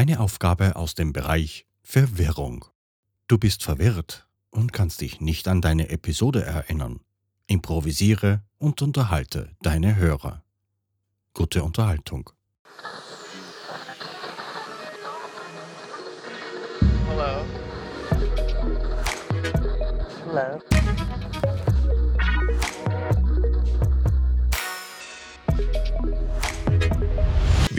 Eine Aufgabe aus dem Bereich Verwirrung. Du bist verwirrt und kannst dich nicht an deine Episode erinnern. Improvisiere und unterhalte deine Hörer. Gute Unterhaltung. Hello. Hello.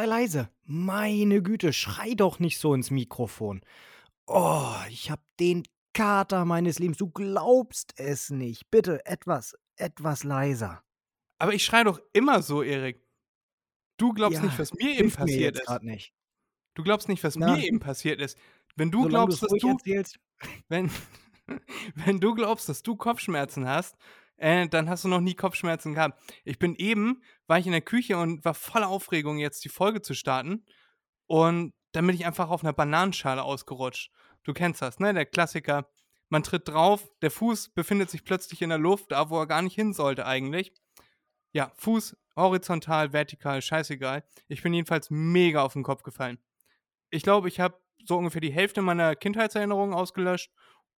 Sei leise. Meine Güte, schrei doch nicht so ins Mikrofon. Oh, ich hab den Kater meines Lebens. Du glaubst es nicht. Bitte etwas, etwas leiser. Aber ich schrei doch immer so, Erik. Du glaubst Ja, nicht, was mir eben mir passiert jetzt ist. nicht. Du glaubst nicht, was Na. mir eben passiert ist. Wenn du glaubst, dass du, erzählst. wenn, wenn du glaubst, dass du Kopfschmerzen hast, äh, dann hast du noch nie Kopfschmerzen gehabt. Ich bin eben, war ich in der Küche und war voller Aufregung, jetzt die Folge zu starten. Und dann bin ich einfach auf einer Bananenschale ausgerutscht. Du kennst das, ne? Der Klassiker. Man tritt drauf, der Fuß befindet sich plötzlich in der Luft, da wo er gar nicht hin sollte eigentlich. Ja, Fuß horizontal, vertikal, scheißegal. Ich bin jedenfalls mega auf den Kopf gefallen. Ich glaube, ich habe so ungefähr die Hälfte meiner Kindheitserinnerungen ausgelöscht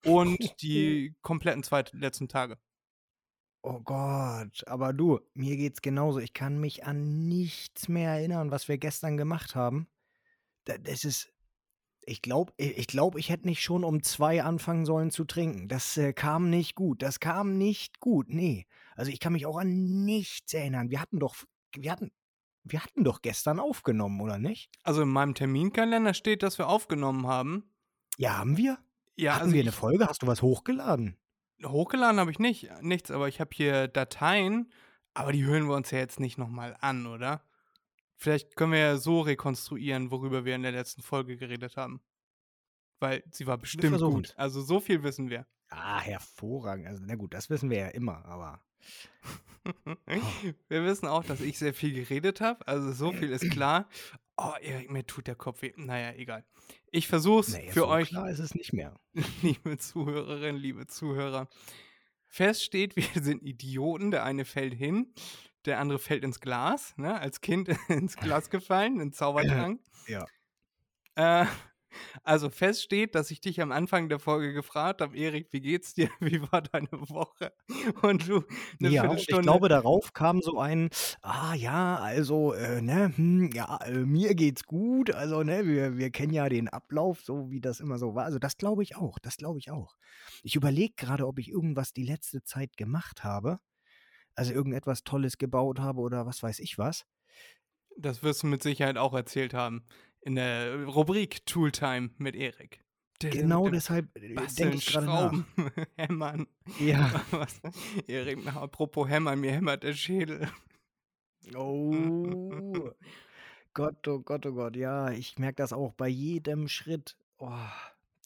und die kompletten zwei letzten Tage. Oh Gott, aber du, mir geht's genauso. Ich kann mich an nichts mehr erinnern, was wir gestern gemacht haben. Da- Das ist, ich glaube, ich glaube, ich hätte nicht schon um zwei anfangen sollen zu trinken. Das äh, kam nicht gut. Das kam nicht gut. Nee. Also ich kann mich auch an nichts erinnern. Wir hatten doch, wir hatten, wir hatten doch gestern aufgenommen, oder nicht? Also in meinem Terminkalender steht, dass wir aufgenommen haben. Ja, haben wir? Ja, hatten also wir eine ich, Folge? Hast du was hochgeladen? Hochgeladen habe ich nicht, nichts, aber ich habe hier Dateien, aber die hören wir uns ja jetzt nicht nochmal an, oder? Vielleicht können wir ja so rekonstruieren, worüber wir in der letzten Folge geredet haben. Weil sie war bestimmt gut. Also so viel wissen wir. Ah, hervorragend. Also, na gut, das wissen wir ja immer, aber. Wir wissen auch, dass ich sehr viel geredet habe. Also so viel ist klar. Oh, Erik, mir tut der Kopf weh. Naja, egal. Ich versuch's Naja, für so euch, klar ist es nicht mehr. liebe Zuhörerinnen, liebe Zuhörer. Fest steht, wir sind Idioten. Der eine fällt hin, der andere fällt ins Glas. Ne? Als Kind ins Glas gefallen, in den Zaubertrank. Ja. Äh, also fest steht, dass ich dich am Anfang der Folge gefragt habe, Erik, wie geht's dir? Wie war deine Woche? Und du eine Ja, und ich Viertelstunde. glaube, darauf kam so ein, ah ja, also, äh, ne, hm, ja, äh, mir geht's gut, also, ne, wir, wir kennen ja den Ablauf, so wie das immer so war. Also, das glaube ich auch, das glaube ich auch. Ich überlege gerade, ob ich irgendwas die letzte Zeit gemacht habe. Also, irgendetwas Tolles gebaut habe oder was weiß ich was. Das wirst du mit Sicherheit auch erzählt haben. In der Rubrik Tooltime mit Erik. Genau deshalb äh, denke ich gerade nach. Schrauben, Hämmern. Ja. Was? Erik, apropos Hämmern, mir hämmert der Schädel. Oh. Gott, oh Gott, oh Gott, ja, ich merke das auch bei jedem Schritt. Oh,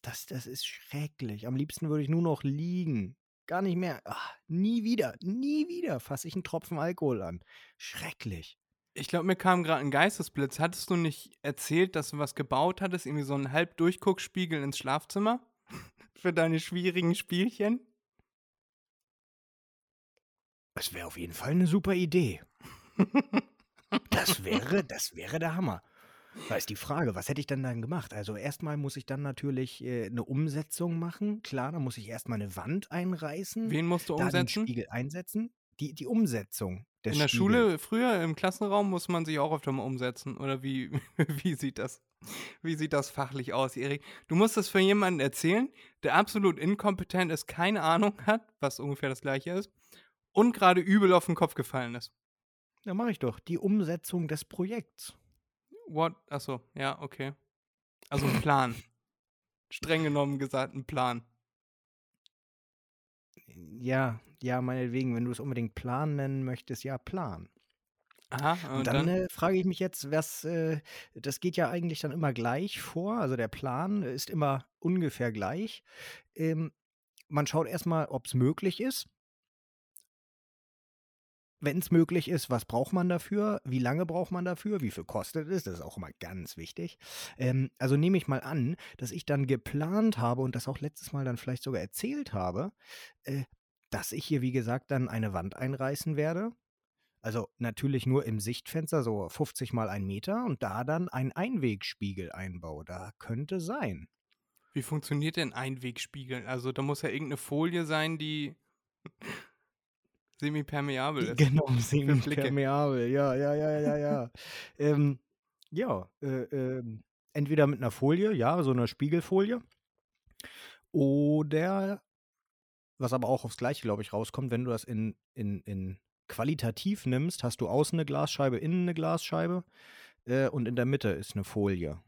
das, das ist schrecklich. Am liebsten würde ich nur noch liegen. Gar nicht mehr. Ah, nie wieder, nie wieder fasse ich einen Tropfen Alkohol an. Schrecklich. Ich glaube, mir kam gerade ein Geistesblitz. Hattest du nicht erzählt, dass du was gebaut hattest? Irgendwie so einen Halbdurchguckspiegel ins Schlafzimmer? Für deine schwierigen Spielchen? Das wäre auf jeden Fall eine super Idee. Das wäre, das wäre der Hammer. Da ist die Frage, was hätte ich denn dann gemacht? Also erstmal muss ich dann natürlich äh, eine Umsetzung machen. Klar, dann muss ich erstmal eine Wand einreißen. Wen musst du da den umsetzen? Spiegel einsetzen. Die, die Umsetzung des In der Spiegels. Schule, früher im Klassenraum, muss man sich auch öfter mal umsetzen. Oder wie, wie, sieht das, wie sieht das fachlich aus, Erik? Du musst das für jemanden erzählen, der absolut inkompetent ist, keine Ahnung hat, was ungefähr das gleiche ist, und gerade übel auf den Kopf gefallen ist. Ja, mache ich doch. Die Umsetzung des Projekts. What? Achso, ja, okay. Also ein Plan. Streng genommen gesagt, ein Plan. Ja, ja, meinetwegen, wenn du es unbedingt Plan nennen möchtest, ja, Plan. Aha, Und dann dann? äh, frage ich mich jetzt, was, äh, das geht ja eigentlich dann immer gleich vor. Also der Plan ist immer ungefähr gleich. Ähm, man schaut erstmal, ob es möglich ist. Wenn es möglich ist, was braucht man dafür? Wie lange braucht man dafür? Wie viel kostet es? Das ist auch immer ganz wichtig. Ähm, also nehme ich mal an, dass ich dann geplant habe und das auch letztes Mal dann vielleicht sogar erzählt habe, äh, dass ich hier, wie gesagt, dann eine Wand einreißen werde. Also natürlich nur im Sichtfenster, so 50 mal ein Meter und da dann einen Einwegspiegel einbaue. Da könnte sein. Wie funktioniert denn Einwegspiegel? Also da muss ja irgendeine Folie sein, die semipermeabel ist. Genau, semipermeabel. Ja, ja, ja, ja, ja. ähm, ja, äh, ähm, entweder mit einer Folie, ja, so einer Spiegelfolie. Oder, was aber auch aufs Gleiche, glaube ich, rauskommt, wenn du das in, in, in qualitativ nimmst, hast du außen eine Glasscheibe, innen eine Glasscheibe äh, und in der Mitte ist eine Folie.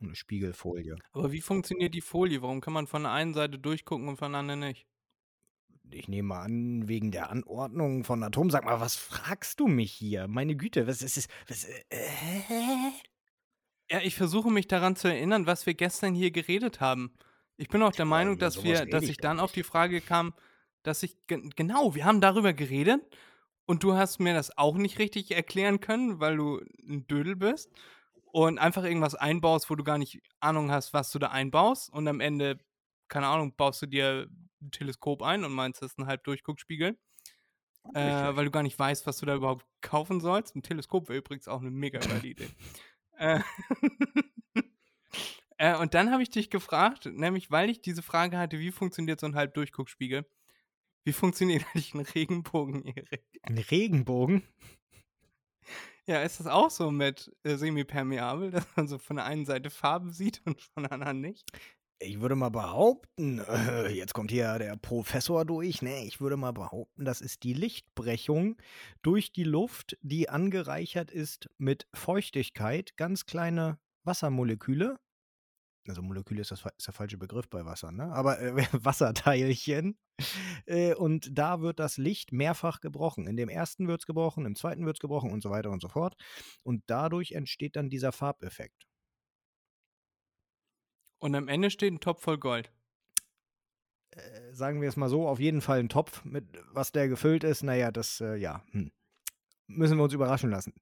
Eine Spiegelfolie. Aber wie funktioniert die Folie? Warum kann man von der einen Seite durchgucken und von der anderen nicht? Ich nehme an, wegen der Anordnung von Atom. Sag mal, was fragst du mich hier? Meine Güte, was ist es? Was, äh, äh? Ja, ich versuche mich daran zu erinnern, was wir gestern hier geredet haben. Ich bin auch der Meinung, dass wir, dass ich dann auf die Frage kam, dass ich ge- genau, wir haben darüber geredet und du hast mir das auch nicht richtig erklären können, weil du ein Dödel bist und einfach irgendwas einbaust, wo du gar nicht Ahnung hast, was du da einbaust und am Ende, keine Ahnung, baust du dir ein Teleskop ein und meinst, das ist ein Halbdurchguckspiegel, äh, weil du gar nicht weißt, was du da überhaupt kaufen sollst. Ein Teleskop wäre übrigens auch eine mega geile Idee. Äh, äh, und dann habe ich dich gefragt, nämlich weil ich diese Frage hatte, wie funktioniert so ein Halbdurchguckspiegel? Wie funktioniert eigentlich ein Regenbogen, Erik? Ein Regenbogen? Ja, ist das auch so mit äh, semipermeabel, dass man so von der einen Seite Farben sieht und von der anderen nicht? Ich würde mal behaupten, äh, jetzt kommt hier der Professor durch, ne? Ich würde mal behaupten, das ist die Lichtbrechung durch die Luft, die angereichert ist mit Feuchtigkeit, ganz kleine Wassermoleküle. Also Moleküle ist, das, ist der falsche Begriff bei Wasser, ne? Aber äh, Wasserteilchen. Äh, und da wird das Licht mehrfach gebrochen. In dem ersten wird es gebrochen, im zweiten wird es gebrochen und so weiter und so fort. Und dadurch entsteht dann dieser Farbeffekt. Und am Ende steht ein Topf voll Gold. äh, sagen wir es mal so, auf jeden Fall ein Topf, mit was der gefüllt ist. Naja, das, äh, ja, hm. müssen wir uns überraschen lassen.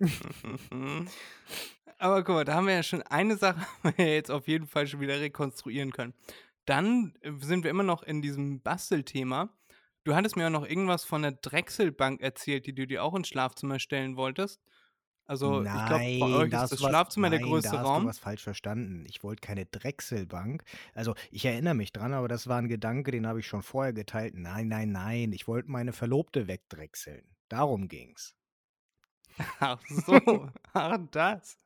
Aber guck mal, da haben wir ja schon eine Sache, haben wir jetzt auf jeden Fall schon wieder rekonstruieren können. Dann äh, sind wir immer noch in diesem Bastelthema. Du hattest mir ja noch irgendwas von der Drechselbank erzählt, die du dir auch ins Schlafzimmer stellen wolltest. Also, ich glaube, bei Nein, euch da ist das du was, Schlafzimmer der nein, größte da hast Raum. du was falsch verstanden. Ich wollte keine Drechselbank. Also, ich erinnere mich dran, aber das war ein Gedanke, den habe ich schon vorher geteilt. Nein, nein, nein, ich wollte meine Verlobte wegdrechseln. Darum ging's. Ach so, ach das.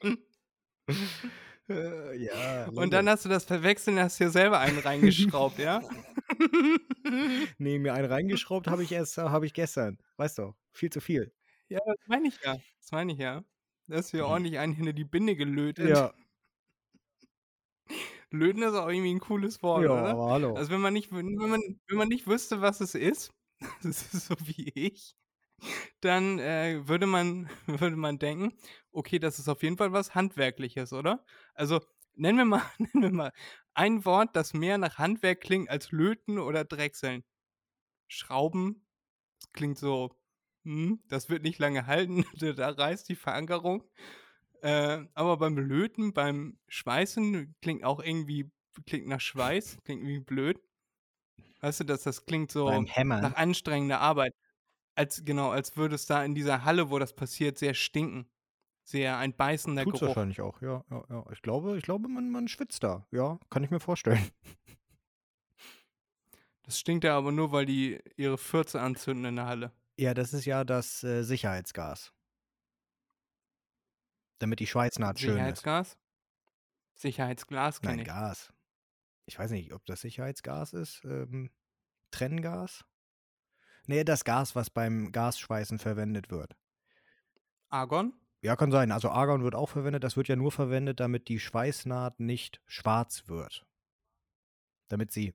Äh, ja, Und dann hast du das verwechselt und hast dir selber einen reingeschraubt, ja? nee, mir einen reingeschraubt habe ich erst, habe ich gestern. Weißt du, viel zu viel. Ja, das meine ich ja. Das meine ich ja. Da hast du ja ordentlich einen hinter die Binde gelötet. Ja, Löten ist auch irgendwie ein cooles Wort, ja, oder? hallo. Also wenn man nicht, wenn man, wenn man nicht wüsste, was es ist, das ist so wie ich, dann äh, würde man, würde man denken, okay, das ist auf jeden Fall was Handwerkliches, oder? Also nennen wir mal, nennen wir mal ein Wort, das mehr nach Handwerk klingt als Löten oder Drechseln. Schrauben, das klingt so, hm, das wird nicht lange halten, da reißt die Verankerung. Äh, aber beim Löten, beim Schweißen klingt auch irgendwie, klingt nach Schweiß, klingt irgendwie blöd. Weißt du, dass das klingt so nach anstrengender Arbeit. Als, genau, als würde es da in dieser Halle, wo das passiert, sehr stinken. Sehr ein beißender Tut's Geruch. wahrscheinlich auch, ja, ja, ja. Ich glaube, ich glaube, man, man schwitzt da. Ja, kann ich mir vorstellen. Das stinkt ja aber nur, weil die ihre Fürze anzünden in der Halle. Ja, das ist ja das äh, Sicherheitsgas. Damit die Schweißnaht schön ist. Sicherheitsgas? Sicherheitsglas kenne Nein, ich. Gas. Ich weiß nicht, ob das Sicherheitsgas ist. Ähm, Trenngas? Nee, das Gas, was beim Gasschweißen verwendet wird. Argon? Ja, kann sein. Also Argon wird auch verwendet. Das wird ja nur verwendet, damit die Schweißnaht nicht schwarz wird. Damit sie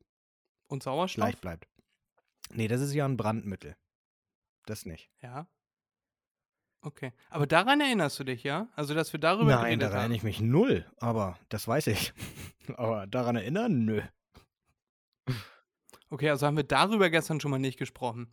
Und Sauerstoff? gleich bleibt. Nee, das ist ja ein Brandmittel. das nicht. Ja. Okay. Aber daran erinnerst du dich, ja? Also, dass wir darüber Nein, geredet daran haben. erinnere ich mich null, aber das weiß ich. aber daran erinnern, nö. Okay, also haben wir darüber gestern schon mal nicht gesprochen.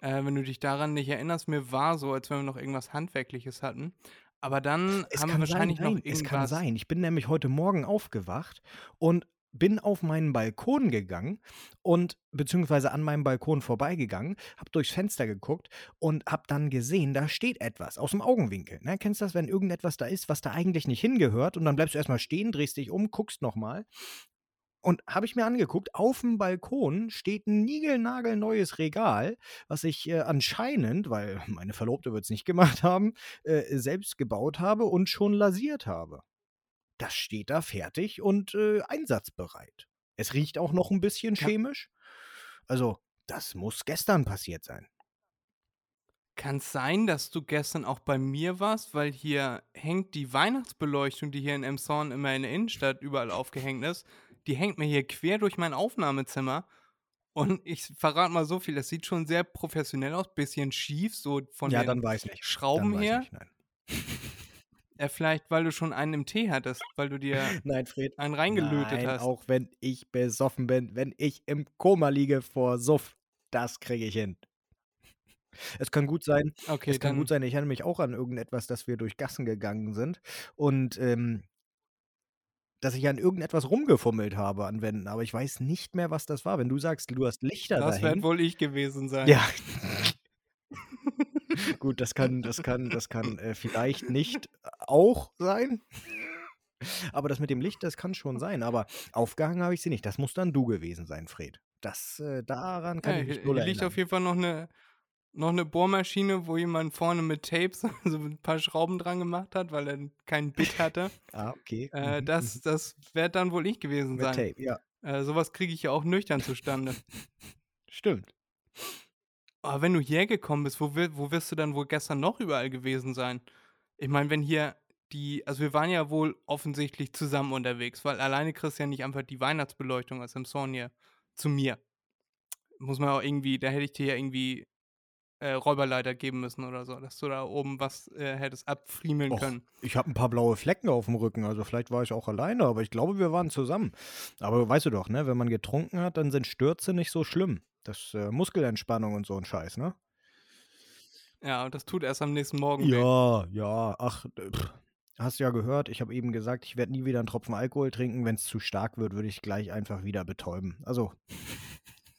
Äh, wenn du dich daran nicht erinnerst, mir war so, als wenn wir noch irgendwas Handwerkliches hatten. Aber dann Es haben wir kann wahrscheinlich sein, noch irgendwas. es kann sein. Ich bin nämlich heute Morgen aufgewacht und bin auf meinen Balkon gegangen und beziehungsweise an meinem Balkon vorbeigegangen, habe durchs Fenster geguckt und habe dann gesehen, da steht etwas aus dem Augenwinkel. Ne? Kennst du das, wenn irgendetwas da ist, was da eigentlich nicht hingehört und dann bleibst du erstmal stehen, drehst dich um, guckst nochmal und habe ich mir angeguckt, auf dem Balkon steht ein niegelnagelneues Regal, was ich äh, anscheinend, weil meine Verlobte wird es nicht gemacht haben, äh, selbst gebaut habe und schon lasiert habe. Das steht da fertig und äh, einsatzbereit. Es riecht auch noch ein bisschen chemisch. Also, das muss gestern passiert sein. Kann es sein, dass du gestern auch bei mir warst, weil hier hängt die Weihnachtsbeleuchtung, die hier in Emshorn immer in der Innenstadt überall aufgehängt ist, die hängt mir hier quer durch mein Aufnahmezimmer. Und ich verrate mal so viel, das sieht schon sehr professionell aus, bisschen schief, so von ja, den dann weiß nicht. Schrauben dann weiß her. Nicht, nein. Äh, vielleicht, weil du schon einen im Tee hattest, weil du dir nein, Fred. einen reingelötet Nein, hast. auch wenn ich besoffen bin, wenn ich im Koma liege vor Suff, das kriege ich hin. Es kann gut sein, Okay, es kann gut sein, ich erinnere mich auch an irgendetwas, dass wir durch Gassen gegangen sind und ähm, dass ich an irgendetwas rumgefummelt habe an Wänden, aber ich weiß nicht mehr, was das war. Wenn du sagst, du hast Lichter da das wird hängen. wohl ich gewesen sein. Ja. Gut, das kann, das kann, das kann äh, vielleicht nicht auch sein. Aber das mit dem Licht, das kann schon sein. Aber aufgehangen habe ich sie nicht. Das muss dann du gewesen sein, Fred. Das, äh, daran kann Ja, ich mich hier, null hier liegt auf erinnern. jeden Fall noch eine, noch eine Bohrmaschine, wo jemand vorne mit Tapes so ein paar Schrauben dran gemacht hat, weil er keinen Bit hatte. Ah, okay. Äh, Mhm, das mhm. das wird dann wohl ich gewesen Mit sein. Tape, ja. Äh, sowas kriege ich ja auch nüchtern zustande. Stimmt. Aber wenn du hierher gekommen bist, wo, wo wirst du dann wohl gestern noch überall gewesen sein? Ich meine, wenn hier die, also wir waren ja wohl offensichtlich zusammen unterwegs, weil alleine kriegst du ja nicht einfach die Weihnachtsbeleuchtung aus dem Zorn hier zu mir. Muss man auch irgendwie, da hätte ich dir ja irgendwie äh, Räuberleiter geben müssen oder so, dass du da oben was äh, hättest abfriemeln Och, können. ich habe ein paar blaue Flecken auf dem Rücken, also vielleicht war ich auch alleine, aber ich glaube, wir waren zusammen. Aber weißt du doch, ne, wenn man getrunken hat, dann sind Stürze nicht so schlimm. Das äh, Muskelentspannung und so ein Scheiß, ne? Ja, und das tut erst am nächsten Morgen weh. Ja, ja, ach, pff, hast ja gehört, ich habe eben gesagt, ich werde nie wieder einen Tropfen Alkohol trinken. Wenn es zu stark wird, würde ich gleich einfach wieder betäuben. Also,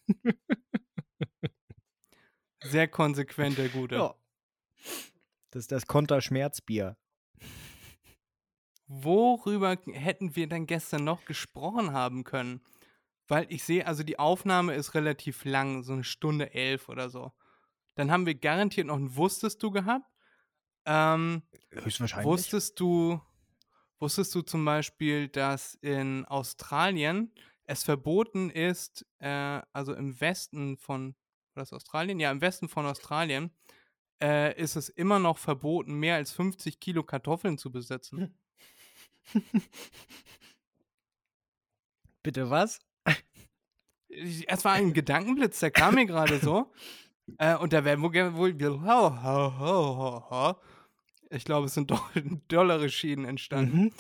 Sehr konsequent, der Gute. ja. Das ist das Konterschmerzbier. Worüber hätten wir denn gestern noch gesprochen haben können? Weil ich sehe, also die Aufnahme ist relativ lang, so eine Stunde elf oder so. Dann haben wir garantiert noch ein Wusstest du gehabt. Ähm, Höchstwahrscheinlich. wusstest du, wusstest du zum Beispiel, dass in Australien es verboten ist, äh, also im Westen von, war das Australien? Ja, im Westen von Australien äh, ist es immer noch verboten, mehr als 50 Kilo Kartoffeln zu besitzen. Bitte was? Es war ein Gedankenblitz, der kam mir gerade so. Äh, und da werden wohl, wohl ich glaube, es sind doch dollere Schäden entstanden Mhm.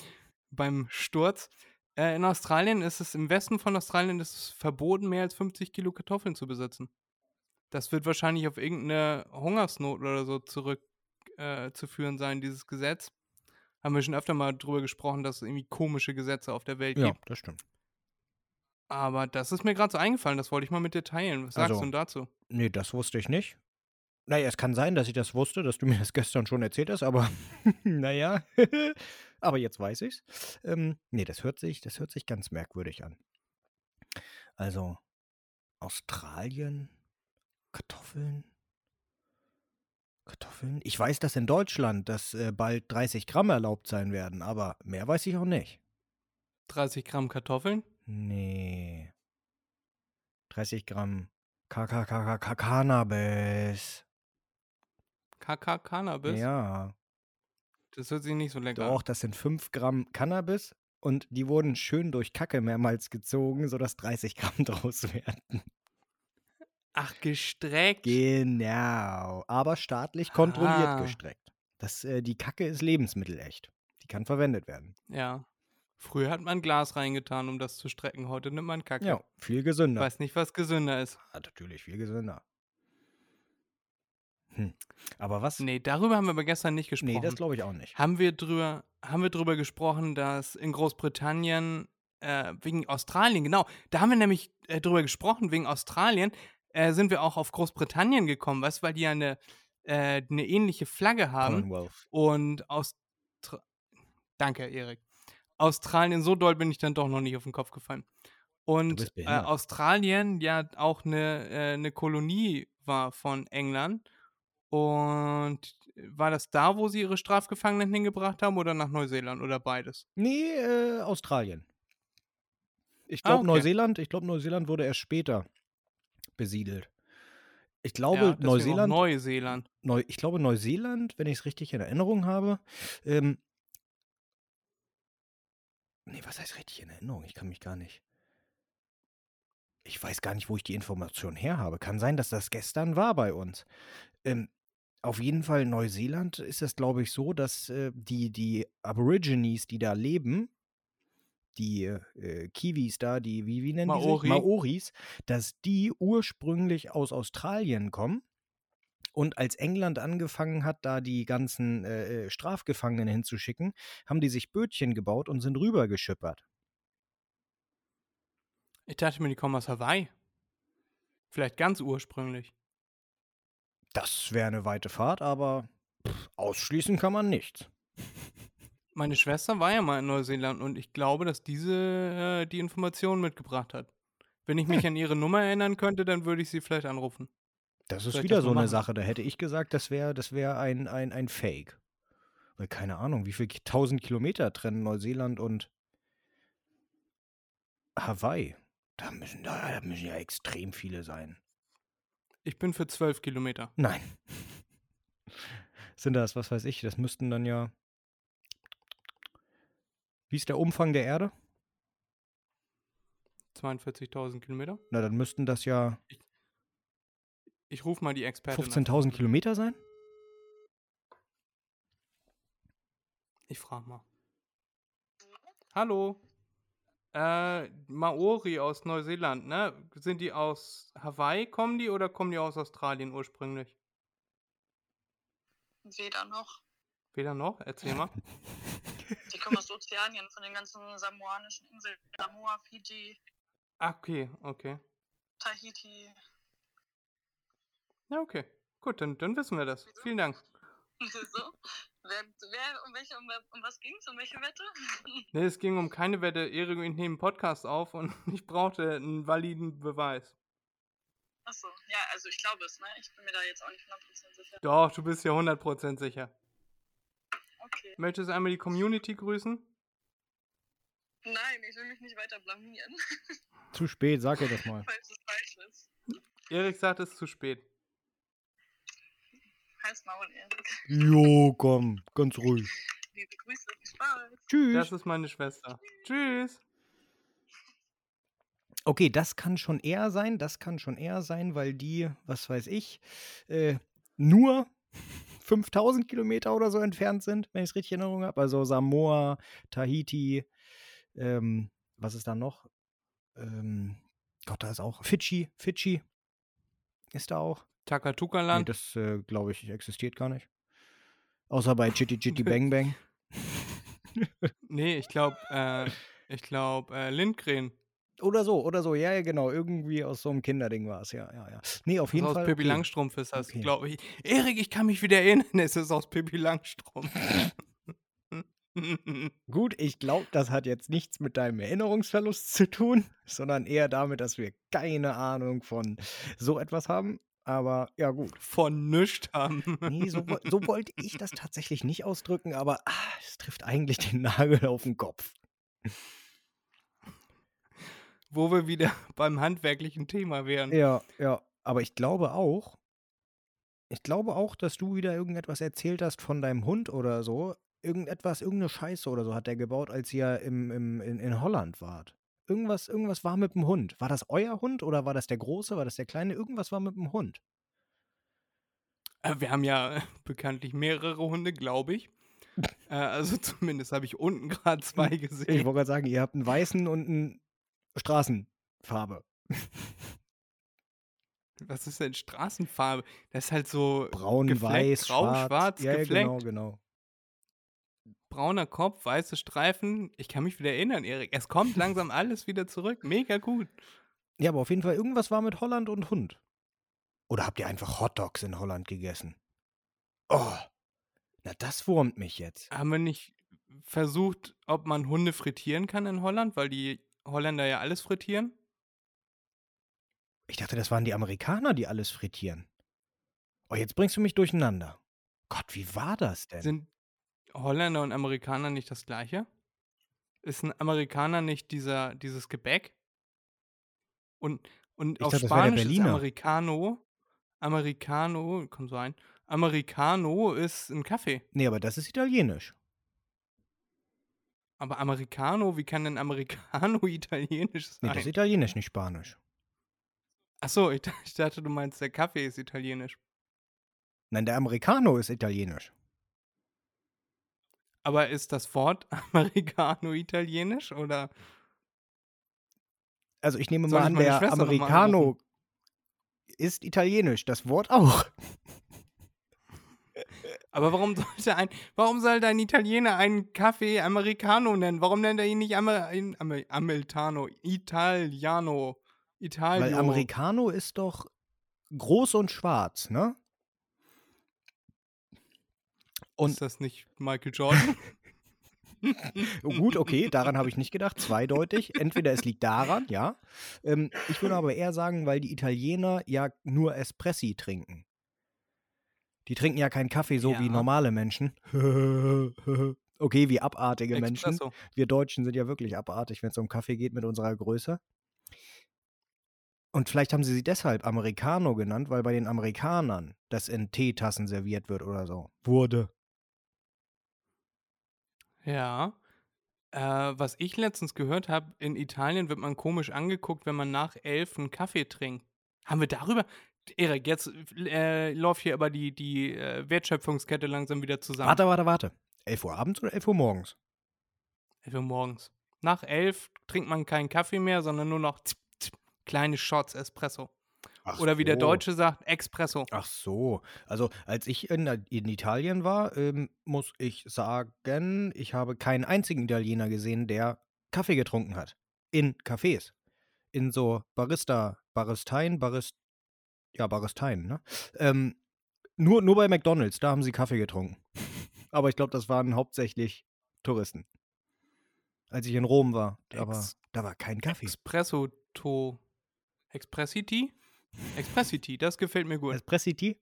beim Sturz. Äh, in Australien ist es, im Westen von Australien ist es verboten, mehr als 50 Kilo Kartoffeln zu besitzen. Das wird wahrscheinlich auf irgendeine Hungersnot oder so zurückzuführen äh, sein, dieses Gesetz. Haben wir schon öfter mal drüber gesprochen, dass es irgendwie komische Gesetze auf der Welt Ja, gibt. das stimmt. Aber das ist mir gerade so eingefallen, das wollte ich mal mit dir teilen. Was sagst Also- du denn dazu? Nee, das wusste ich nicht. Naja, es kann sein, dass ich das wusste, dass du mir das gestern schon erzählt hast, aber naja. aber jetzt weiß ich's. Ähm, nee, das hört sich, das hört sich ganz merkwürdig an. Also, Australien, Kartoffeln. Kartoffeln? Ich weiß, dass in Deutschland das äh, bald 30 Gramm erlaubt sein werden, aber mehr weiß ich auch nicht. 30 Gramm Kartoffeln? Nee. 30 Gramm KKKK Cannabis. KK Cannabis? Ja. Das hört sich nicht so lecker Doch, das sind 5 Gramm Cannabis und die wurden schön durch Kacke mehrmals gezogen, sodass 30 Gramm draus werden. Ach, gestreckt. Genau. Aber staatlich kontrolliert Ah. gestreckt. Das, äh, die Kacke ist lebensmittelecht. Die kann verwendet werden. ja. Früher hat man Glas reingetan, um das zu strecken. Heute nimmt man Kacke. Ja, viel Ich gesünder. weiß nicht, was gesünder ist. Ah, natürlich viel gesünder. Hm. Aber was? Nee, darüber haben wir aber gestern nicht gesprochen. Nee, das glaube ich auch nicht. haben wir drüber, haben wir drüber gesprochen, dass in Großbritannien äh, wegen Australien, genau, da haben wir nämlich äh, drüber gesprochen, wegen Australien äh, sind wir auch auf Großbritannien gekommen, weißt du, weil die ja eine, äh, eine ähnliche Flagge haben Commonwealth. und Austra Danke, Erik. Australien, so doll bin ich dann doch noch nicht auf den Kopf gefallen. Und äh. Australien ja auch eine, äh, eine Kolonie war von England. Und war das da, wo sie ihre Strafgefangenen hingebracht haben oder nach Neuseeland oder beides? Nee, äh, Australien. Ich Ah, glaube okay. Neuseeland, ich glaube Neuseeland wurde erst später besiedelt. Ich glaube ja, Neuseeland, Neuseeland. Neu, ich glaube Neuseeland, wenn ich es richtig in Erinnerung habe, ähm, nee, was heißt richtig in Erinnerung? Ich kann mich gar nicht. Ich weiß gar nicht, wo ich die Information her habe. Kann sein, dass das gestern war bei uns. Ähm, auf jeden Fall Neuseeland ist es, glaube ich, so, dass äh, die, die Aborigines, die da leben, die äh, Kiwis da, die, wie, wie nennen Maori. die sich? Maoris, dass die ursprünglich aus Australien kommen. Und als England angefangen hat, da die ganzen äh, äh, Strafgefangenen hinzuschicken, haben die sich Bötchen gebaut und sind rübergeschippert. Ich dachte mir, die kommen aus Hawaii. Vielleicht ganz ursprünglich. Das wäre eine weite Fahrt, aber pff, ausschließen kann man nichts. Meine Schwester war ja mal in Neuseeland und ich glaube, dass diese äh, die Informationen mitgebracht hat. Wenn ich mich an ihre Nummer erinnern könnte, dann würde ich sie vielleicht anrufen. Das ist Soll ich wieder das so eine machen? Sache. Da hätte ich gesagt, das wäre das wär ein, ein, ein Fake. Weil keine Ahnung, wie viel Ki- tausend Kilometer trennen Neuseeland und Hawaii. Da müssen, da, da müssen ja extrem viele sein. Ich bin für zwölf Kilometer. Nein. Sind das, was weiß ich, das müssten dann ja. Wie ist der Umfang der Erde? 42.000 Kilometer. Na, dann müssten das ja Ich rufe mal die Expertin. an. 15.000 Kilometer sein? Ich frage mal. Hallo. Äh, Maori aus Neuseeland, ne? Sind die aus Hawaii, kommen die oder kommen die aus Australien ursprünglich? Weder noch. Weder noch? Erzähl mal. Kommen aus Ozeanien, von den ganzen samoanischen Inseln. Samoa, Fiji, Ah, okay, okay. Tahiti. Ja, okay. Gut, dann, dann wissen wir das. Vielen Dank. so. Wer, wer, um, welche, um, um was ging's? Um welche Wette? Ne, es ging um keine Wette. Erik und ich nehmen einen Podcast auf und ich brauchte einen validen Beweis. Achso, ja, also ich glaube es, ne? Ich bin mir da jetzt auch nicht 100% sicher. Doch, du bist ja 100% sicher. Okay. Möchtest du einmal die Community grüßen? Nein, ich will mich nicht weiter blamieren, Zu spät, sag ihr das mal. falls es falsch ist. Erik sagt, es ist zu spät. Halt's Maul, Erik. Jo, komm, ganz ruhig. Liebe Grüße, viel Spaß. Tschüss. Das ist meine Schwester. Tschüss. Okay, das kann schon eher sein, das kann schon eher sein, weil die, was weiß ich, äh, nur 5000 Kilometer oder so entfernt sind, wenn ich es richtig in Erinnerung habe. Also Samoa, Tahiti, ähm, was ist da noch? Ähm, Gott, da ist auch Fidschi, Fidschi ist da auch. Nee, Takatuka-Land. das, äh, glaube ich, existiert gar nicht. Außer bei Chitty Chitty Bang Bang. Nee, ich glaube, äh, ich glaube, äh, Lindgren. Oder so, oder so, ja, ja, genau. Irgendwie aus so einem Kinderding war es, ja, ja, ja. Nee, auf jeden aus Fall. Pippi okay. Langstrumpf ist das, Okay. glaube ich. Erik, ich kann mich wieder erinnern, es ist aus Pippi Langstrumpf. Gut, ich glaube, das hat jetzt nichts mit deinem Erinnerungsverlust zu tun, sondern eher damit, dass wir keine Ahnung von so etwas haben. Aber ja, gut. Von nichts haben. Nee, so, so wollte ich das tatsächlich nicht ausdrücken, aber ah, es trifft eigentlich den Nagel auf den Kopf. Wo wir wieder beim handwerklichen Thema wären. Ja, ja. Aber ich glaube auch, ich glaube auch, dass du wieder irgendetwas erzählt hast von deinem Hund oder so. Irgendetwas, irgendeine Scheiße oder so hat der gebaut, als ihr im, im, in, in Holland wart. irgendwas, irgendwas war mit dem Hund. War das euer Hund oder war das der große? War das der kleine? Irgendwas war mit dem Hund. Äh, Wir haben ja bekanntlich mehrere Hunde, glaube ich. äh, also zumindest habe ich unten gerade zwei Ich gesehen. wollte gerade sagen, ihr habt einen weißen und eine Straßenfarbe. Was ist denn Straßenfarbe? Das ist halt so Braun, weiß, grau, schwarz. schwarz, ja, ja, gefleckt. genau, genau. brauner Kopf, weiße Streifen. Ich kann mich wieder erinnern, Erik. Es kommt langsam alles wieder zurück. Mega gut. Ja, aber auf jeden Fall, irgendwas war mit Holland und Hund. Oder habt ihr einfach Hotdogs in Holland gegessen? Oh, na das wurmt mich jetzt. Haben wir nicht versucht, ob man Hunde frittieren kann in Holland, weil die Holländer ja alles frittieren? Ich dachte, das waren die Amerikaner, die alles frittieren. Oh, jetzt bringst du mich durcheinander. Gott, wie war das denn? Sind Holländer und Amerikaner nicht das gleiche? Ist ein Amerikaner nicht dieser, dieses Gebäck? Und, und Ich auf dachte, Spanisch ist. Americano, Americano, kann sein, Americano ist ein Kaffee. nee, aber das ist italienisch. Aber Americano, wie kann denn Americano italienisch Nee, sein? das ist italienisch, nicht Spanisch. Achso, ich, ich dachte, du meinst, der Kaffee ist italienisch. Nein, der Americano ist italienisch. Aber ist das Wort Americano italienisch oder? Also ich nehme Soll mal an, der Americano ist italienisch, das Wort auch. Aber warum sollte ein, warum sollte ein Italiener einen Kaffee Americano nennen? Warum nennt er ihn nicht Amer, Amer, Ameltano, Italiano, Italio? Weil Americano ist doch groß und schwarz, ne? Und ist das nicht Michael Jordan? Oh, Gut, okay, daran habe ich nicht gedacht, zweideutig. Entweder es liegt daran, ja. Ähm, ich würde aber eher sagen, weil die Italiener ja nur Espressi trinken. Die trinken ja keinen Kaffee so wie Ja. normale Menschen. okay, wie abartige Menschen. Espresso. Wir Deutschen sind ja wirklich abartig, wenn es um Kaffee geht mit unserer Größe. Und vielleicht haben sie sie deshalb Americano genannt, weil bei den Amerikanern das in Teetassen serviert wird oder so. Wurde. Ja. Äh, was ich letztens gehört habe, in Italien wird man komisch angeguckt, wenn man nach elf einen Kaffee trinkt. Haben wir darüber? Erik, jetzt äh, läuft hier aber die, die äh, Wertschöpfungskette langsam wieder zusammen. Warte, warte, warte. 11 Uhr abends oder 11 Uhr morgens? 11 Uhr morgens. Nach elf trinkt man keinen Kaffee mehr, sondern nur noch zip, zip, kleine Shots Espresso. Ach Oder wie der. Deutsche sagt, Espresso. Ach so. Also, als ich in, in Italien war, ähm, muss ich sagen, ich habe keinen einzigen Italiener gesehen, der Kaffee getrunken hat. In Cafés. In so Barista, Baristeien, Barist, ja, Baristeien, ne? Ähm, nur, nur bei McDonalds, da haben sie Kaffee getrunken. Aber ich glaube, das waren hauptsächlich Touristen. Als ich in Rom war, da war, da war kein Kaffee. Espresso to Expressity? Expressity, das gefällt mir gut. Espressiti?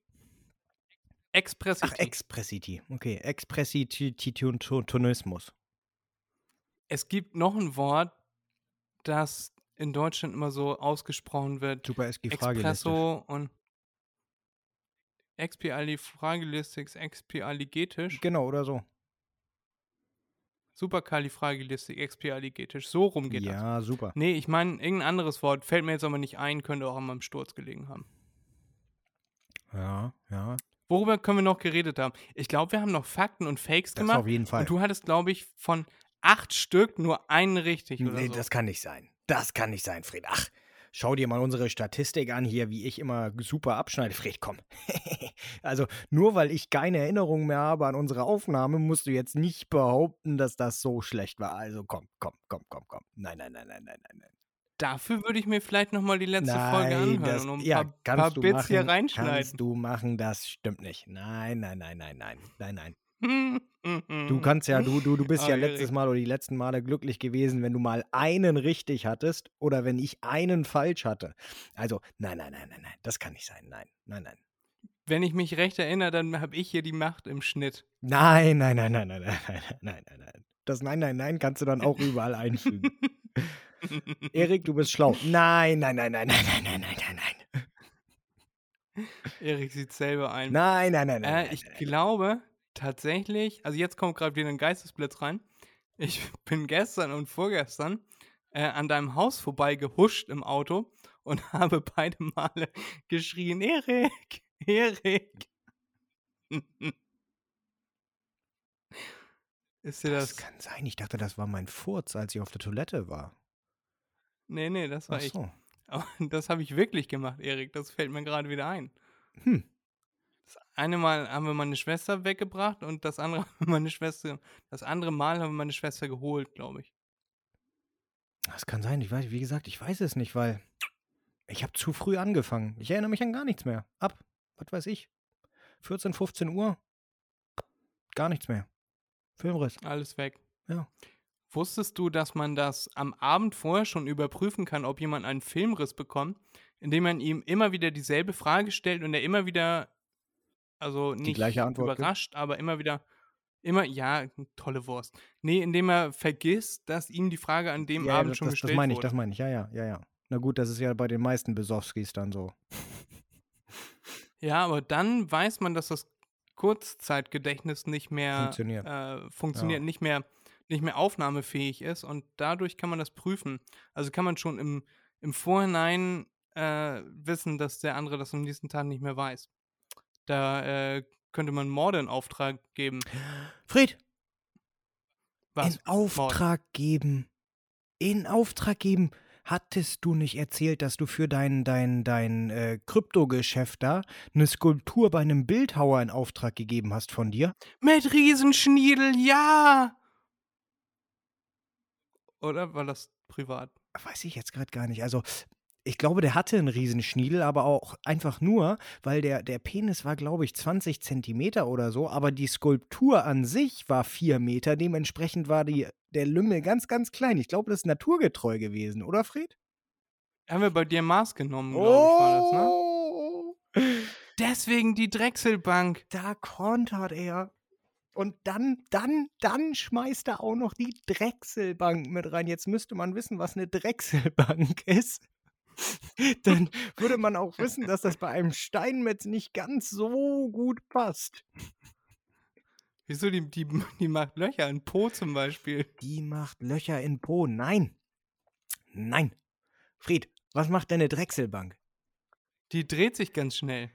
Expressity. Ach, Expressiti. Okay, Expressitonismus. es gibt noch ein Wort, das in Deutschland immer so ausgesprochen wird. Super SG Frageliste. Expresso und Expialifragilistics, Expialigetisch, Genau, oder so. Superkalifragilistik, Expialigetisch. So rum geht das. ja, super. Nee, ich meine, irgendein anderes Wort fällt mir jetzt aber nicht ein, könnte auch an meinem Sturz gelegen haben. Ja, ja. Worüber können wir noch geredet haben? Ich glaube, wir haben noch Fakten und Fakes Das gemacht. auf jeden Fall. Und du hattest, glaube ich, von acht Stück nur einen richtig oder nee, so. das kann nicht sein. Das kann nicht sein, Fred. Ach, schau dir mal unsere Statistik an hier, wie ich immer super abschneide. Fred, komm. also, nur weil ich keine Erinnerung mehr habe an unsere Aufnahme, musst du jetzt nicht behaupten, dass das so schlecht war. Also, komm, komm, komm, komm, komm. Nein, nein, nein, nein, nein, nein, nein. Dafür würde ich mir vielleicht nochmal die letzte Folge anhören das, und um ein ja, paar, paar Bits machen, hier reinschneiden. Kannst du machen, das stimmt nicht. Nein, nein, nein, nein, nein, nein, nein. Du kannst ja, du, du, du bist ja Ah, letztes. Mal oder die letzten Male glücklich gewesen, wenn du mal einen richtig hattest oder wenn ich einen falsch hatte. Also, nein, nein, nein, nein, nein, das kann nicht sein. Nein, nein, nein. Wenn ich mich recht erinnere, dann habe ich hier die Macht im Schnitt. Nein, nein, nein, nein, nein, nein, nein, nein, nein, nein. Das Nein, nein, nein kannst du dann auch überall einfügen. Erik, du bist schlau. Nein, nein, nein, nein, nein, nein, nein, nein, nein, nein. Erik sieht selber ein. Nein, nein, nein, nein. äh, nein, ich nein. glaube tatsächlich, also jetzt kommt gerade wieder ein Geistesblitz rein. Ich bin gestern und vorgestern äh, an deinem Haus vorbei gehuscht im Auto und habe beide Male geschrien, Erik, Erik. Ist dir Das das? kann sein. Ich dachte, das war mein Furz, als ich auf der Toilette war. Nee, nee, das war Ach ich. so. Aber das habe ich wirklich gemacht, Erik. Das fällt mir gerade wieder ein. Hm. Eine Mal haben wir meine Schwester weggebracht und das andere meine Schwester, das andere Mal haben wir meine Schwester geholt, glaube ich. Das kann sein. Ich weiß, wie gesagt, ich weiß es nicht, weil ich habe zu früh angefangen. Ich erinnere mich an gar nichts mehr. Ab, was weiß ich, 14, 15 Uhr, gar nichts mehr. Filmriss. Alles weg. Ja. Wusstest du, dass man das am Abend vorher schon überprüfen kann, ob jemand einen Filmriss bekommt, indem man ihm immer wieder dieselbe Frage stellt und er immer wieder, also nicht gleiche Antwort gibt? überrascht, aber immer wieder, immer, ja, tolle Wurst. Nee, indem er vergisst, dass ihm die Frage an dem ja, Abend das, schon das, gestellt das meine ich, wurde. das meine ich. Ja, ja, ja, ja. Na gut, das ist ja bei den meisten Besowskis dann so. Ja, aber dann weiß man, dass das Kurzzeitgedächtnis nicht mehr Funktioniert. äh, funktioniert, Ja. nicht mehr nicht mehr aufnahmefähig ist und dadurch kann man das prüfen. Also kann man schon im, im Vorhinein äh, wissen, dass der andere das am nächsten Tag nicht mehr weiß. Da äh, könnte man Morde in Auftrag geben. Fred, Was? in Auftrag geben. In Auftrag geben. Hattest du nicht erzählt, dass du für dein, dein, dein äh, Kryptogeschäft da eine Skulptur bei einem Bildhauer in Auftrag gegeben hast von dir? Mit Riesenschniedel, ja! Oder war das privat? Weiß ich jetzt gerade gar nicht. Also, ich glaube, der hatte einen Riesenschniedel, aber auch einfach nur, weil der, der Penis war, glaube ich, 20 Zentimeter oder so, aber die Skulptur an sich war 4 Meter. Dementsprechend war die, der Lümmel ganz, ganz klein. Ich glaube, das ist naturgetreu gewesen, oder, Fred? Haben wir bei dir Maß genommen, glaube ich, war das, ne? Oh! Deswegen die Drechselbank. Da kontert er. Und dann, dann, dann schmeißt er auch noch die Drechselbank mit rein. Jetzt müsste man wissen, was eine Drechselbank ist. Dann würde man auch wissen, dass das bei einem Steinmetz nicht ganz so gut passt. Wieso? Die, die, die macht Löcher in Po zum Beispiel. Die macht Löcher in Po. Nein. Nein. Fried, was macht denn eine Drechselbank? Die dreht sich ganz schnell.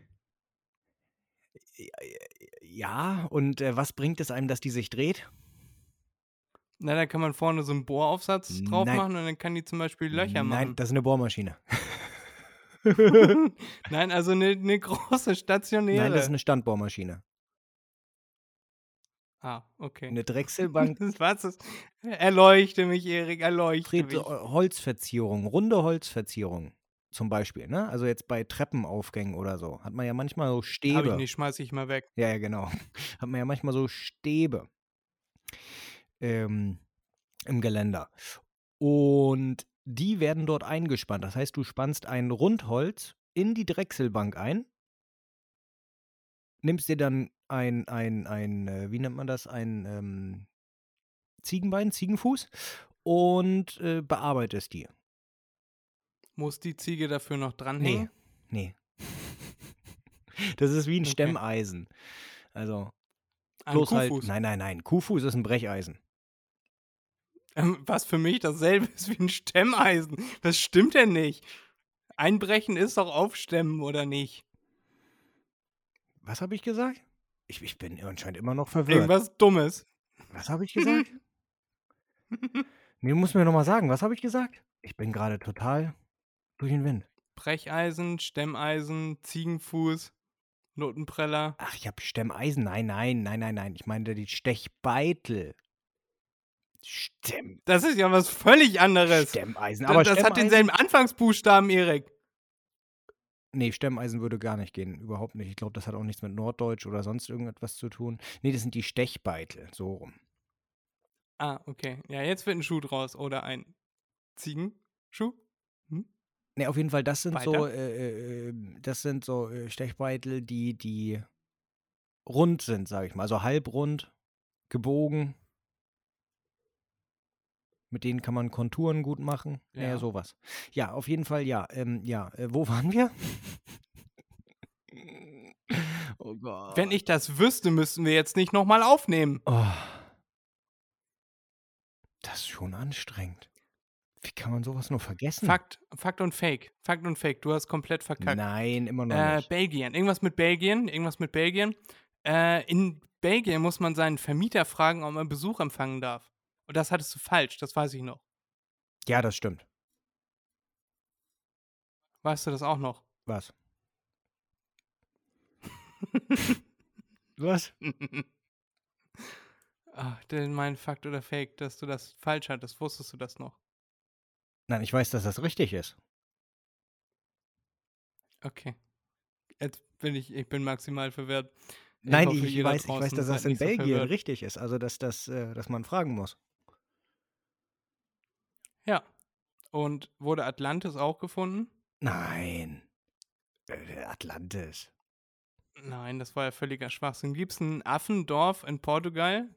Ja, und äh, was bringt es einem, dass die sich dreht? Na, da kann man vorne so einen Bohraufsatz drauf Nein. machen und dann kann die zum Beispiel Löcher Nein, machen. das ist eine Bohrmaschine. Nein, also eine, eine große stationäre. Nein, das ist eine Standbohrmaschine. ah, okay. Eine Drechselbank Das was ist? Erleuchte mich, Erik, erleuchte Fred, mich. äh, Holzverzierung, runde Holzverzierung zum Beispiel, ne? Also jetzt bei Treppenaufgängen oder so, hat man ja manchmal so Stäbe. Habe ich nicht, schmeiß ich mal weg. Ja, ja, genau. Hat man ja manchmal so Stäbe ähm, im Geländer. Und die werden dort eingespannt. Das heißt, du spannst ein Rundholz in die Drechselbank ein, nimmst dir dann ein, ein, ein äh, wie nennt man das, ein ähm, Ziegenbein, Ziegenfuß und äh, bearbeitest die. Muss die Ziege dafür noch Nee, dranhängen? nee. Das ist wie ein Okay. Stemmeisen. Also, bloß halt. Kuhfuß. Nein, nein, nein. Kuhfuß ist ein Brecheisen. Ähm, was für mich dasselbe ist wie ein Stemmeisen. Das stimmt ja nicht. Einbrechen ist doch aufstemmen, oder nicht? Was habe ich gesagt? Ich, ich bin anscheinend immer noch verwirrt. Irgendwas Dummes. Was habe ich gesagt? nee, du musst mir nochmal sagen, was habe ich gesagt? Ich bin gerade total durch den Wind. Brecheisen, Stemmeisen, Ziegenfuß, Notenpreller. Ach, ich habe Stemmeisen. Nein, nein, nein, nein, nein. Ich meinte die Stechbeitel. Stemm, Das ist ja was völlig anderes. Stemmeisen. Aber das hat Stemmeisen, denselben Anfangsbuchstaben, Erik. Nee, Stemmeisen würde gar nicht gehen. Überhaupt nicht. Ich glaube, das hat auch nichts mit Norddeutsch oder sonst irgendetwas zu tun. Nee, das sind die Stechbeitel. So rum. Ah, okay. Ja, jetzt wird ein Schuh draus. Oder ein Ziegenschuh. Nee, auf jeden Fall, das sind so, Weiter? äh, äh, das sind so äh, Stechbeitel, die, die rund sind, sage ich mal. Also halbrund, gebogen. Mit denen kann man Konturen gut machen. Ja, Ja. ja sowas. Ja, auf jeden Fall, ja. Ähm, ja, äh, wo waren wir? oh Gott. Wenn ich das wüsste, müssten wir jetzt nicht nochmal aufnehmen. Oh. Das ist schon anstrengend. Wie kann man sowas nur vergessen? Fakt, Fakt und Fake. Fakt und Fake. Du hast komplett verkackt. Nein, immer noch Äh, nicht. Belgien. Irgendwas mit Belgien. Irgendwas mit Belgien. Äh, in Belgien muss man seinen Vermieter fragen, ob man Besuch empfangen darf. Und das hattest du falsch, das weiß ich noch. Ja, das stimmt. Weißt du das auch noch? Was? Was? Ach, denn mein Fakt oder Fake, dass du das falsch hattest, wusstest du das noch? Nein, ich weiß, dass das richtig ist. Okay. Jetzt bin ich, ich bin maximal verwirrt. Nein, hoffe, ich weiß, ich weiß, dass das in so Belgien verwirrt. richtig ist. Also, dass, das, äh, dass man fragen muss. Ja. Und wurde Atlantis auch gefunden? Nein. Äh, Atlantis. Nein, das war ja völliger Schwachsinn. Gibt es ein Affendorf in Portugal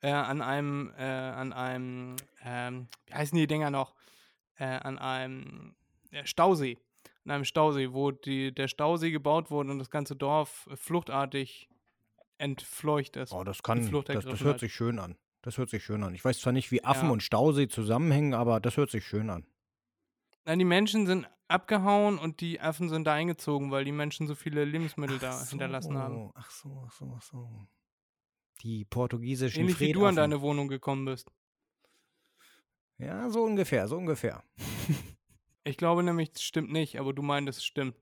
äh, an einem, äh, an einem, ähm, wie heißen die Dinger noch? Äh, an einem äh, Stausee. An einem Stausee, wo die, der Stausee gebaut wurde und das ganze Dorf äh, fluchtartig entfleucht ist. Oh, das kann, das, das hört hat. sich schön an. Das hört sich schön an. Ich weiß zwar nicht, wie Affen Ja. und Stausee zusammenhängen, aber das hört sich schön an. Nein, die Menschen sind abgehauen und die Affen sind da eingezogen, weil die Menschen so viele Lebensmittel da hinterlassen haben. Ach so, ach so, ach so. Die portugiesischen Ähnlich wie du an Fredaffen. deine Wohnung gekommen bist. Ja, so ungefähr, so ungefähr. Ich glaube nämlich, es stimmt nicht, aber du meintest, es stimmt.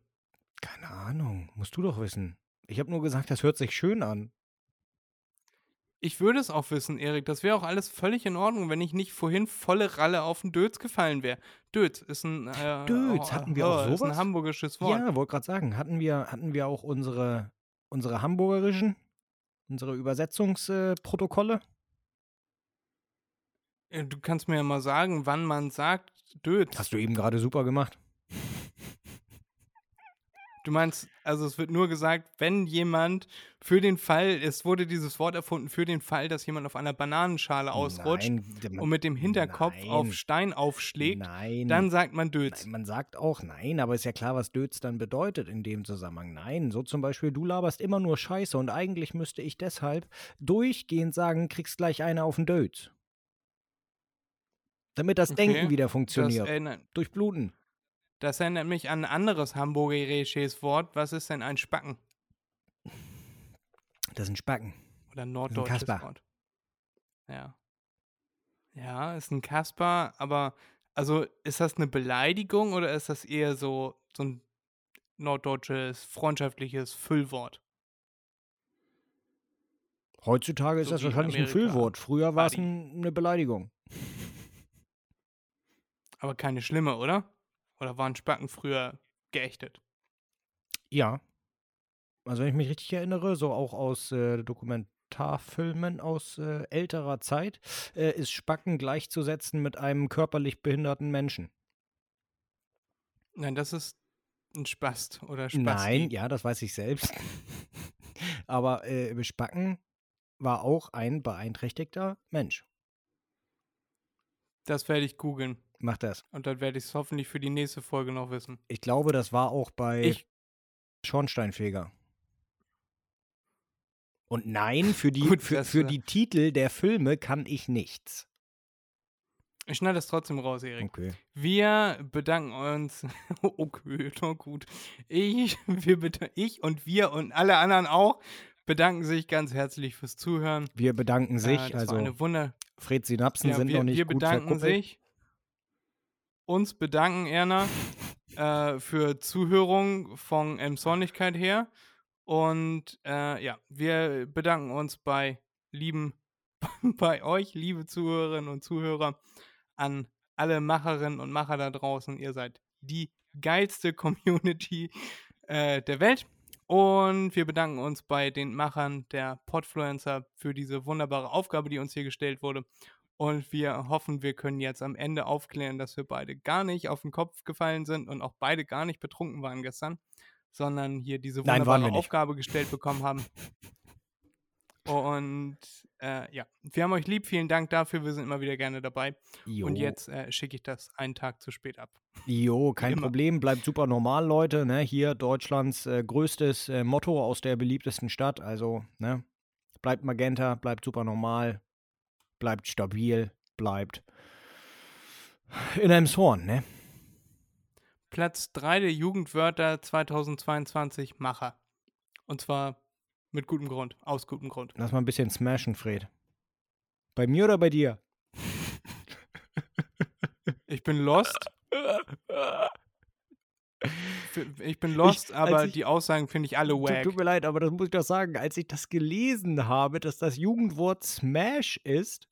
Keine Ahnung, musst du doch wissen. Ich habe nur gesagt, das hört sich schön an. Ich würde es auch wissen, Erik. Das wäre auch alles völlig in Ordnung, wenn ich nicht vorhin volle Ralle auf den Dötz gefallen wäre. Dötz ist ein. Äh, Dötz, oh, hatten wir auch oh, Ist ein sowas? hamburgisches Wort. Ja, wollte gerade sagen, hatten wir, hatten wir auch unsere, unsere hamburgerischen, unsere Übersetzungsprotokolle? Äh, Du kannst mir ja mal sagen, wann man sagt Dötz. Hast du eben gerade super gemacht. Du meinst, also es wird nur gesagt, wenn jemand für den Fall, es wurde dieses Wort erfunden, für den Fall, dass jemand auf einer Bananenschale ausrutscht Nein, und mit dem Hinterkopf auf nein, Stein aufschlägt, Nein. dann sagt man Dötz. Man sagt auch nein, aber ist ja klar, was Dötz dann bedeutet in dem Zusammenhang. Nein, so zum Beispiel, du laberst immer nur Scheiße und eigentlich müsste ich deshalb durchgehend sagen, kriegst gleich eine auf den Dötz. Damit das Okay, Denken wieder Das funktioniert. erinnert, Durch Bluten. Das erinnert mich an ein anderes hamburgerisches Wort. Was ist denn ein Spacken? Das sind Spacken. Oder norddeutsches Kasper. Wort. Ja. Ja, ist ein Kasper, aber also ist das eine Beleidigung oder ist das eher so, so ein norddeutsches, freundschaftliches Füllwort? Heutzutage ist So das wie in wahrscheinlich ein. Füllwort. Früher war es ein, eine Beleidigung. Aber keine schlimme, oder? Oder waren Spacken früher geächtet? Ja. Also wenn ich mich richtig erinnere, so auch aus äh, Dokumentarfilmen aus äh, älterer Zeit, äh, ist Spacken gleichzusetzen mit einem körperlich behinderten Menschen. Nein, das ist ein Spast oder Spasti. Nein, ja, das weiß ich selbst. Aber äh, Spacken war auch ein beeinträchtigter Mensch. Das werde ich googeln. Macht das. Und dann werde ich es hoffentlich für die nächste Folge noch wissen. Ich glaube, das war auch bei Ich, Schornsteinfeger. Und nein, für die, Gut, für, für die Titel der Filme kann ich nichts. ich schneide das trotzdem raus, Erik. Okay. Wir bedanken uns. Okay, na gut. Ich, wir ich und wir und alle anderen auch bedanken sich ganz herzlich fürs Zuhören. Wir bedanken sich, Äh, das also war eine Wunder. Fred Synapsen Ja, sind wir, noch nicht wir gut bedanken verkuppelt. sich. Uns bedanken, Erna, äh, für Zuhörung von Emsonigkeit her. Und äh, ja, wir bedanken uns bei lieben, bei euch, liebe Zuhörerinnen und Zuhörer, an alle Macherinnen und Macher da draußen. Ihr seid die geilste Community äh, der Welt. Und wir bedanken uns bei den Machern der Podfluencer für diese wunderbare Aufgabe, die uns hier gestellt wurde. Und wir hoffen, wir können jetzt am Ende aufklären, dass wir beide gar nicht auf den Kopf gefallen sind und auch beide gar nicht betrunken waren gestern, sondern hier diese Nein, wunderbare nicht. Aufgabe gestellt bekommen haben. Und äh, ja, wir haben euch lieb. Vielen Dank dafür. Wir sind immer wieder gerne dabei. Jo. Und jetzt äh, schicke ich das einen Tag zu spät ab. Jo, kein immer. Problem, bleibt super normal, Leute. Ne? Hier Deutschlands äh, größtes äh, Motto aus der beliebtesten Stadt. Also, ne? Bleibt Magenta, bleibt super normal, bleibt stabil, bleibt In Elmshorn, ne? Platz 3 der Jugendwörter 2022 Macher. Und zwar mit gutem Grund, aus gutem Grund. Lass mal ein bisschen smashen, Fred. Bei mir oder bei dir? Ich bin lost. Ich bin lost, als aber ich- die Aussagen finde ich alle Tut, wack. tut mir leid, aber das muss ich doch sagen. Als ich das gelesen habe, dass das Jugendwort Smash ist,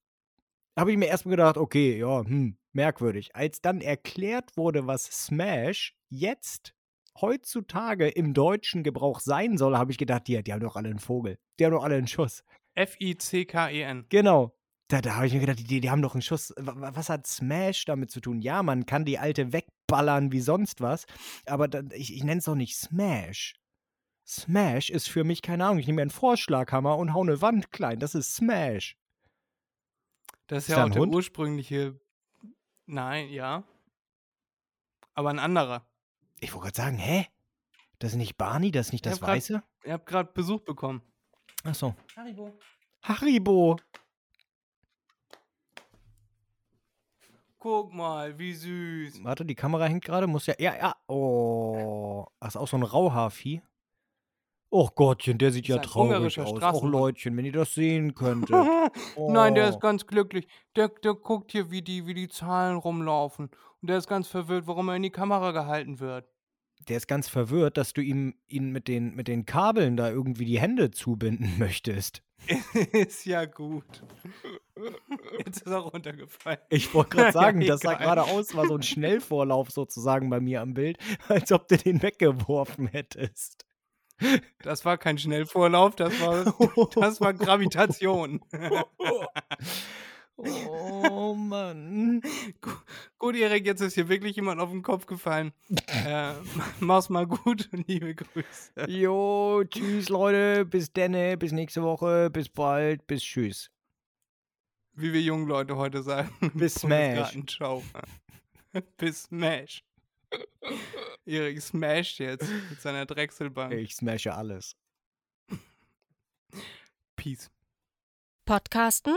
habe ich mir erstmal gedacht, okay, ja, hm, merkwürdig. Als dann erklärt wurde, was Smash jetzt heutzutage im deutschen Gebrauch sein soll, habe ich gedacht, die, die haben doch alle einen Vogel. Die haben doch alle einen Schuss. F-I-C-K-E-N. Genau. Da, da habe ich mir gedacht, die, die haben doch einen Schuss. Wa- wa- Was hat Smash damit zu tun? Ja, man kann die alte wegballern wie sonst was, aber dann, ich, ich nenne es doch nicht Smash. Smash ist für mich, keine Ahnung, ich nehme mir einen Vorschlaghammer und hau eine Wand klein. Das ist Smash. Das ist Ist ja da auch der Hund? ursprüngliche. Nein, ja. Aber ein anderer. Ich wollte gerade sagen, hä? Das ist nicht Barney, das ist nicht Ich das grad- Weiße? Ich habe gerade Besuch bekommen. Achso. Haribo. Haribo. Guck mal, wie süß. Warte, die Kamera hängt gerade. Muss ja. Ja, ja. Oh. Das ist auch so ein Rauhaarvieh. Och Gottchen, der sieht ja traurig aus. Och. Leutchen, wenn ihr das sehen könntet. Nein, der Oh. ist ganz glücklich. Der, der guckt hier, wie die, wie die Zahlen rumlaufen. Und der ist ganz verwirrt, warum er in die Kamera gehalten wird. Der ist ganz verwirrt, dass du ihm ihn mit den, mit den Kabeln da irgendwie die Hände zubinden möchtest. ist ja gut. Jetzt ist er runtergefallen. Ich wollte gerade Ja, sagen, das sah gerade aus, war so ein Schnellvorlauf sozusagen bei mir am Bild, als ob du den weggeworfen hättest. Das war kein Schnellvorlauf, das war, das war Gravitation. Oh Mann. gut, Erik, jetzt ist hier wirklich jemand auf den Kopf gefallen. äh, mach's mal gut und liebe Grüße. Jo, tschüss Leute, bis denne, bis nächste Woche, bis bald, bis tschüss. Wie wir jungen Leute heute sagen. Bis Smash. Bis Smash. Erik smasht jetzt mit seiner Drechselbank. Ich smashe alles. Peace. Podcasten?